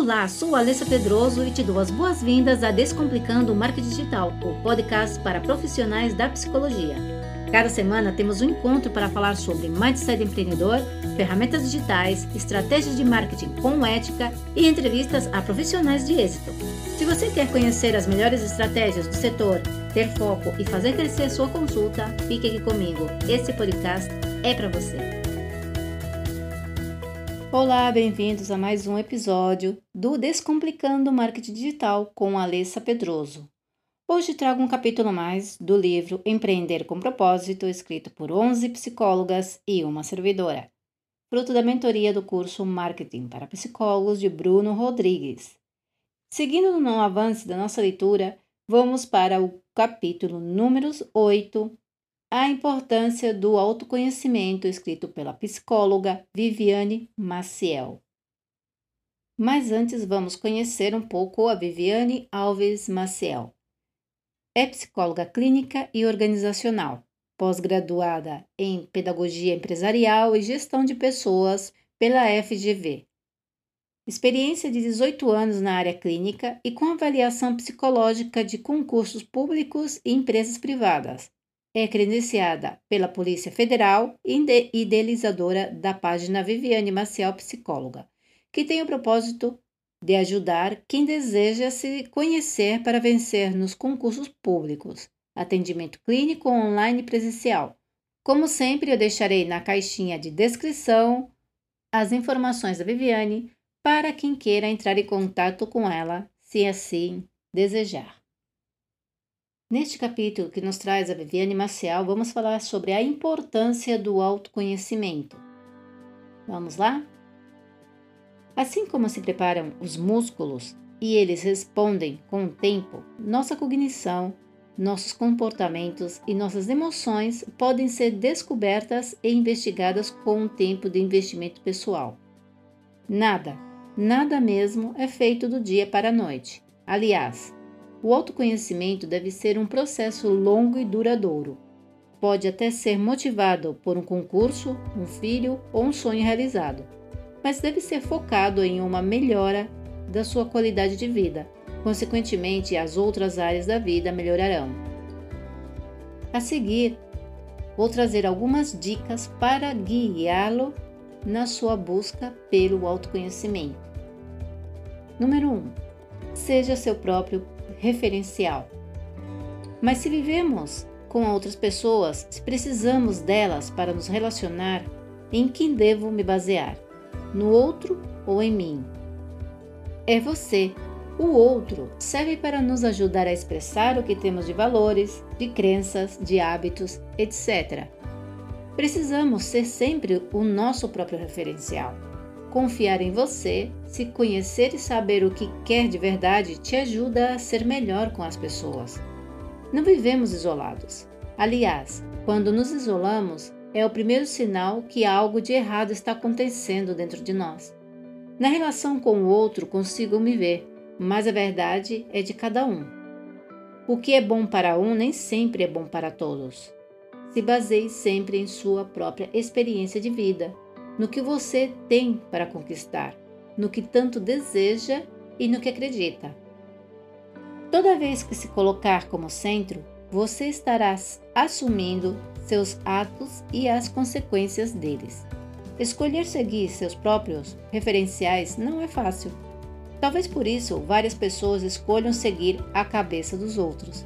Olá, sou Alessa Pedroso e te dou as boas-vindas a Descomplicando o Marketing Digital, o podcast para profissionais da psicologia. Cada semana temos um encontro para falar sobre mindset empreendedor, ferramentas digitais, estratégias de marketing com ética e entrevistas a profissionais de êxito. Se você quer conhecer as melhores estratégias do setor, ter foco e fazer crescer sua consulta, fique aqui comigo. Esse podcast é para você. Olá, bem-vindos a mais um episódio do Descomplicando o Marketing Digital com Alessa Pedroso. Hoje trago um capítulo mais do livro Empreender com Propósito, escrito por 11 psicólogas e uma servidora, fruto da mentoria do curso Marketing para Psicólogos de Bruno Rodrigues. Seguindo no avanço da nossa leitura, vamos para o capítulo número 8, a importância do autoconhecimento, escrito pela psicóloga Viviane Maciel. Mas antes vamos conhecer um pouco a Viviane Alves Maciel. É psicóloga clínica e organizacional, pós-graduada em Pedagogia Empresarial e Gestão de Pessoas pela FGV. Experiência de 18 anos na área clínica e com avaliação psicológica de concursos públicos e empresas privadas é credenciada pela Polícia Federal e idealizadora da página Viviane Maciel Psicóloga, que tem o propósito de ajudar quem deseja se conhecer para vencer nos concursos públicos, atendimento clínico online presencial. Como sempre, eu deixarei na caixinha de descrição as informações da Viviane para quem queira entrar em contato com ela, se assim desejar. Neste capítulo que nos traz a Viviane Maciel, vamos falar sobre a importância do autoconhecimento. Vamos lá? Assim como se preparam os músculos e eles respondem com o tempo, nossa cognição, nossos comportamentos e nossas emoções podem ser descobertas e investigadas com o tempo de investimento pessoal. Nada, nada mesmo é feito do dia para a noite. Aliás, o autoconhecimento deve ser um processo longo e duradouro. Pode até ser motivado por um concurso, um filho ou um sonho realizado, mas deve ser focado em uma melhora da sua qualidade de vida. Consequentemente, as outras áreas da vida melhorarão. A seguir, vou trazer algumas dicas para guiá-lo na sua busca pelo autoconhecimento. Número 1. Um, seja seu próprio referencial. Mas se vivemos com outras pessoas, se precisamos delas para nos relacionar, em quem devo me basear? No outro ou em mim? É você. O outro serve para nos ajudar a expressar o que temos de valores, de crenças, de hábitos, etc. Precisamos ser sempre o nosso próprio referencial. Confiar em você, se conhecer e saber o que quer de verdade te ajuda a ser melhor com as pessoas. Não vivemos isolados. Aliás, quando nos isolamos, é o primeiro sinal que algo de errado está acontecendo dentro de nós. Na relação com o outro consigo me ver, mas a verdade é de cada um. O que é bom para um nem sempre é bom para todos. Se baseie sempre em sua própria experiência de vida no que você tem para conquistar, no que tanto deseja e no que acredita. Toda vez que se colocar como centro, você estará assumindo seus atos e as consequências deles. Escolher seguir seus próprios referenciais não é fácil. Talvez por isso várias pessoas escolham seguir a cabeça dos outros,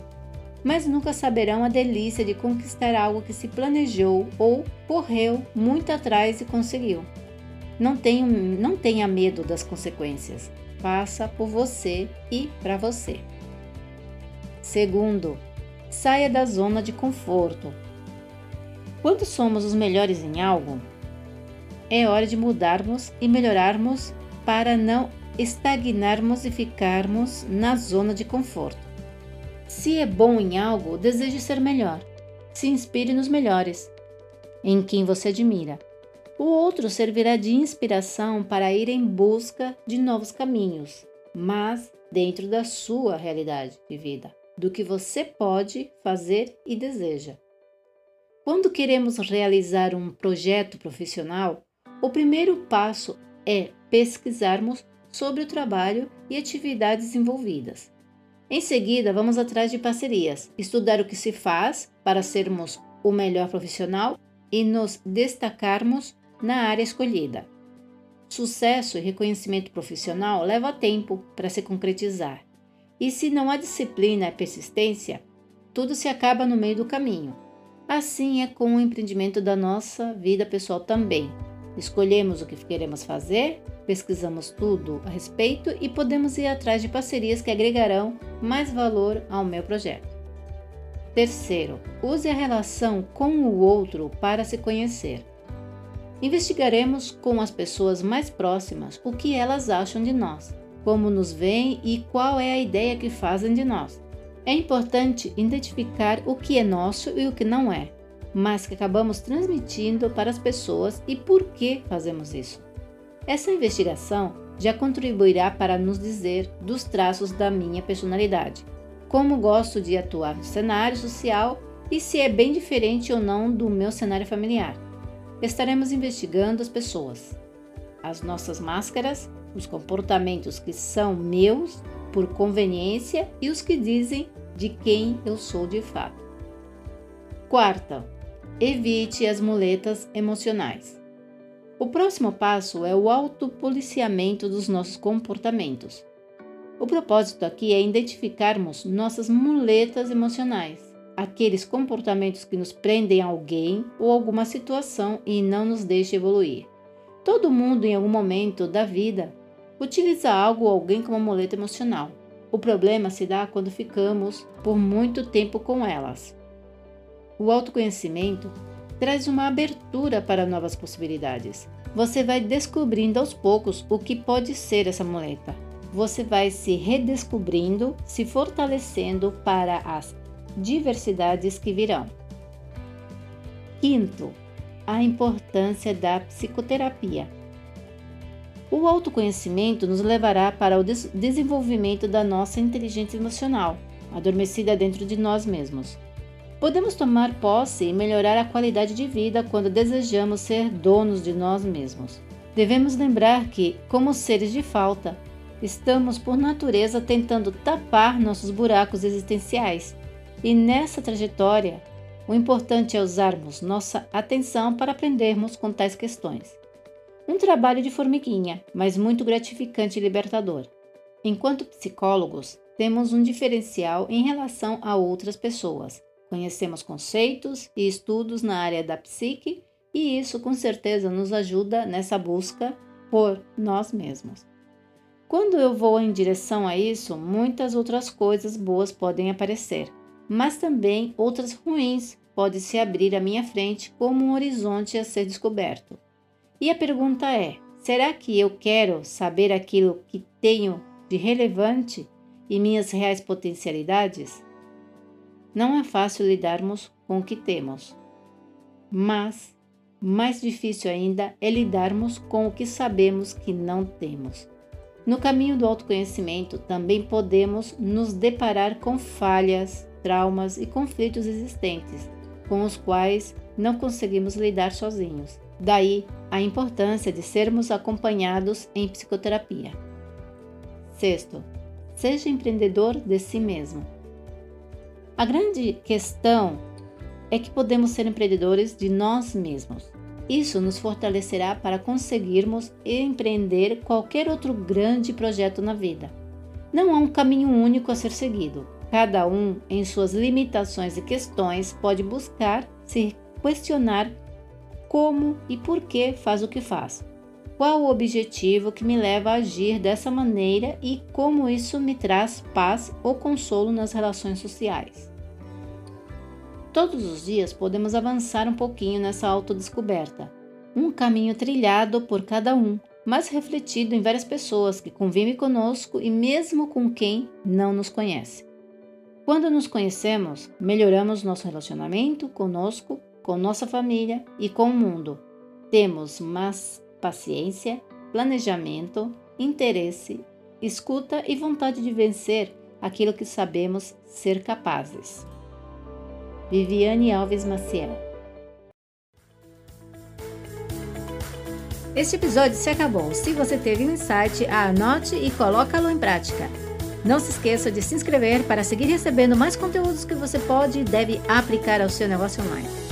mas nunca saberão a delícia de conquistar algo que se planejou ou correu muito atrás e conseguiu. Não, tenha, não tenha medo das consequências. Faça por você e para você. Segundo, saia da zona de conforto. Quando somos os melhores em algo, é hora de mudarmos e melhorarmos para não estagnarmos e ficarmos na zona de conforto. Se é bom em algo, deseje ser melhor. Se inspire nos melhores, em quem você admira. O outro servirá de inspiração para ir em busca de novos caminhos, mas dentro da sua realidade de vida, do que você pode fazer e deseja. Quando queremos realizar um projeto profissional, o primeiro passo é pesquisarmos sobre o trabalho e atividades envolvidas. Em seguida, vamos atrás de parcerias, estudar o que se faz para sermos o melhor profissional e nos destacarmos na área escolhida. Sucesso e reconhecimento profissional leva tempo para se concretizar. E se não há disciplina e persistência, tudo se acaba no meio do caminho. Assim é com o empreendimento da nossa vida pessoal também. Escolhemos o que queremos fazer, pesquisamos tudo a respeito e podemos ir atrás de parcerias que agregarão mais valor ao meu projeto. Terceiro, use a relação com o outro para se conhecer. Investigaremos com as pessoas mais próximas o que elas acham de nós, como nos veem e qual é a ideia que fazem de nós. É importante identificar o que é nosso e o que não é, mas que acabamos transmitindo para as pessoas e por que fazemos isso. Essa investigação já contribuirá para nos dizer dos traços da minha personalidade, como gosto de atuar no cenário social e se é bem diferente ou não do meu cenário familiar. Estaremos investigando as pessoas, as nossas máscaras, os comportamentos que são meus por conveniência e os que dizem de quem eu sou de fato. Quarta, Evite as muletas emocionais. O próximo passo é o autopoliciamento dos nossos comportamentos. O propósito aqui é identificarmos nossas muletas emocionais, aqueles comportamentos que nos prendem a alguém ou alguma situação e não nos deixam evoluir. Todo mundo, em algum momento da vida, utiliza algo ou alguém como muleta emocional. O problema se dá quando ficamos por muito tempo com elas. O autoconhecimento traz uma abertura para novas possibilidades. Você vai descobrindo aos poucos o que pode ser essa muleta. Você vai se redescobrindo, se fortalecendo para as diversidades que virão. Quinto, a importância da psicoterapia. O autoconhecimento nos levará para o des desenvolvimento da nossa inteligência emocional, adormecida dentro de nós mesmos. Podemos tomar posse e melhorar a qualidade de vida quando desejamos ser donos de nós mesmos. Devemos lembrar que, como seres de falta, estamos por natureza tentando tapar nossos buracos existenciais. E nessa trajetória, o importante é usarmos nossa atenção para aprendermos com tais questões. Um trabalho de formiguinha, mas muito gratificante e libertador. Enquanto psicólogos, temos um diferencial em relação a outras pessoas Conhecemos conceitos e estudos na área da psique e isso com certeza nos ajuda nessa busca por nós mesmos. Quando eu vou em direção a isso, muitas outras coisas boas podem aparecer, mas também outras ruins podem se abrir à minha frente como um horizonte a ser descoberto. E a pergunta é: será que eu quero saber aquilo que tenho de relevante e minhas reais potencialidades? Não é fácil lidarmos com o que temos, mas mais difícil ainda é lidarmos com o que sabemos que não temos. No caminho do autoconhecimento, também podemos nos deparar com falhas, traumas e conflitos existentes, com os quais não conseguimos lidar sozinhos. Daí a importância de sermos acompanhados em psicoterapia. Sexto, seja empreendedor de si mesmo. A grande questão é que podemos ser empreendedores de nós mesmos. Isso nos fortalecerá para conseguirmos empreender qualquer outro grande projeto na vida. Não há um caminho único a ser seguido. Cada um, em suas limitações e questões, pode buscar se questionar como e por que faz o que faz. Qual o objetivo que me leva a agir dessa maneira e como isso me traz paz ou consolo nas relações sociais? Todos os dias podemos avançar um pouquinho nessa autodescoberta. Um caminho trilhado por cada um, mas refletido em várias pessoas que convivem conosco e mesmo com quem não nos conhece. Quando nos conhecemos, melhoramos nosso relacionamento conosco, com nossa família e com o mundo. Temos mais paciência, planejamento, interesse, escuta e vontade de vencer aquilo que sabemos ser capazes. Viviane Alves Maciel. Este episódio se acabou. Se você teve um insight, anote e coloque-lo em prática. Não se esqueça de se inscrever para seguir recebendo mais conteúdos que você pode e deve aplicar ao seu negócio online.